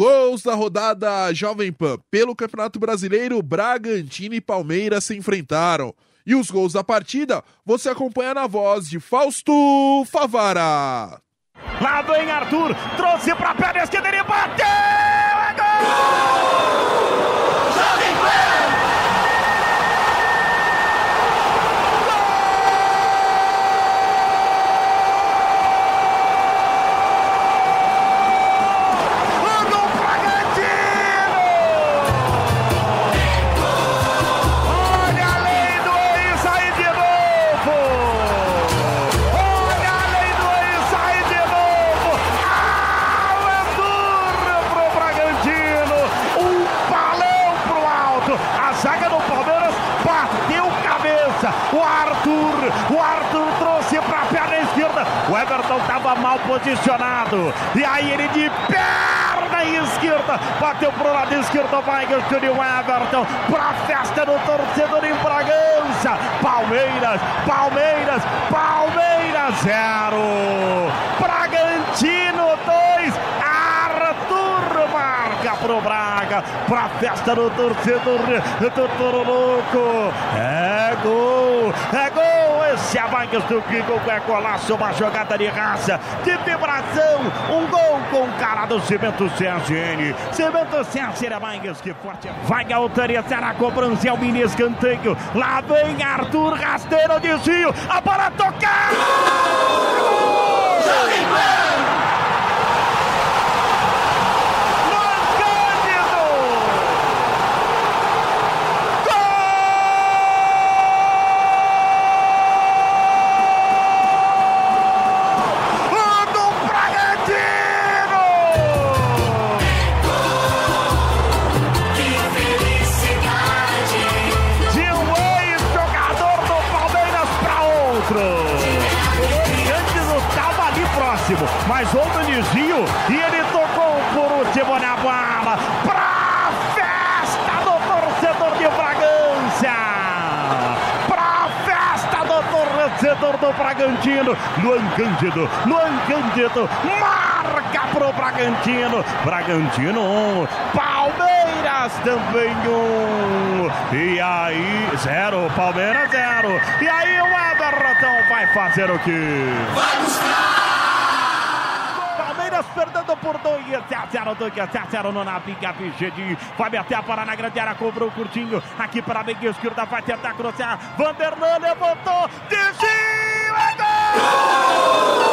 Gols da rodada Jovem Pan. Pelo Campeonato Brasileiro, Bragantino e Palmeiras se enfrentaram. E os gols da partida você acompanha na voz de Fausto Favara. Lá vem Arthur, trouxe pra perna esquerda, ele bateu! O Arthur, o Arthur trouxe para a perna esquerda. O Everton estava mal posicionado. E aí ele de perna esquerda bateu pro lado esquerdo. Vai Gertrude Everton para festa do torcedor em Bragança. Palmeiras, Palmeiras, Palmeiras zero. Bragantino 2. Pro Braga, pra festa do torcedor do Toro Louco. É gol, é gol. Esse Avangas do Kiko é golaço, uma jogada de raça, de vibração. Um gol com cara do Cimento CSN. Cimento CSN Avangas, que forte. Vai autorizar a cobrança, é o mini escanteio. Lá vem Arthur, rasteiro, desvio. A bola tocar! Gol! Jovem Pan! mas um desvio e ele tocou por último na bola para festa do torcedor de Bragança. Para festa do torcedor do Bragantino. Luan Cândido, Luan Cândido marca pro Bragantino. Bragantino 1, um, Palmeiras também 1. Um. E aí, zero, Palmeiras 0. E aí o Everton vai fazer o quê? Vai buscar! Perdendo por 2 a 0, 2 a 0 no Naviga Vigedi. Vai até a Paraná, grande área, cobrou curtinho. Aqui para a meia esquerda, vai tentar cruzar. Vanderlan levantou, desvio, é gol!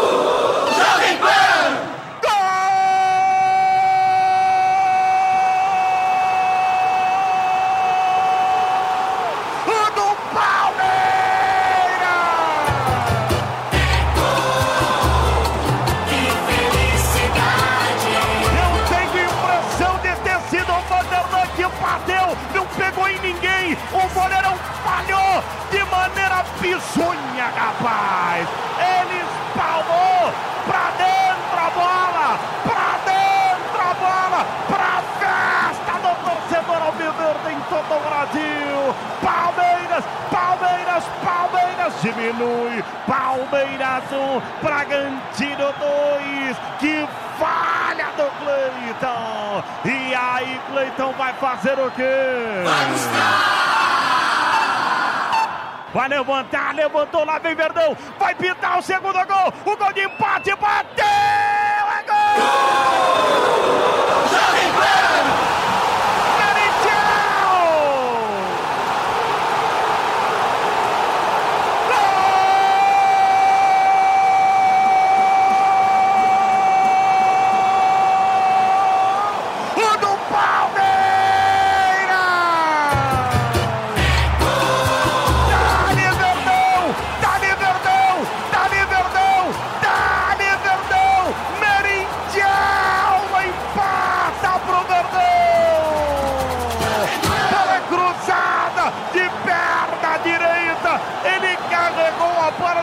Bizonha, rapaz. Ele espalmou pra dentro a bola, pra dentro a bola, pra festa do torcedor alviverde em todo o Brasil. Palmeiras, Palmeiras, Palmeiras diminui. Palmeiras 1, um, Bragantino 2. Que falha do Cleiton. E aí, Cleiton vai fazer o quê? Vai! Vai levantar, levantou lá, vem Verdão. Vai pintar o segundo gol. O gol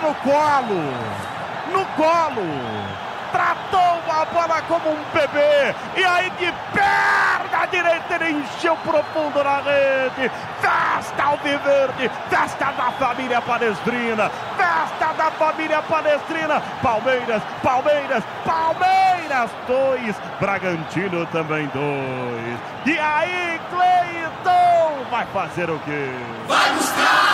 no colo. No colo tratou a bola como um bebê. E aí de perna direita ele encheu profundo na rede. Festa Alviverde, festa da família palestrina, festa da família palestrina. Palmeiras, Palmeiras, Palmeiras, dois. Bragantino também dois. E aí, Cleiton vai fazer o quê? Vai buscar!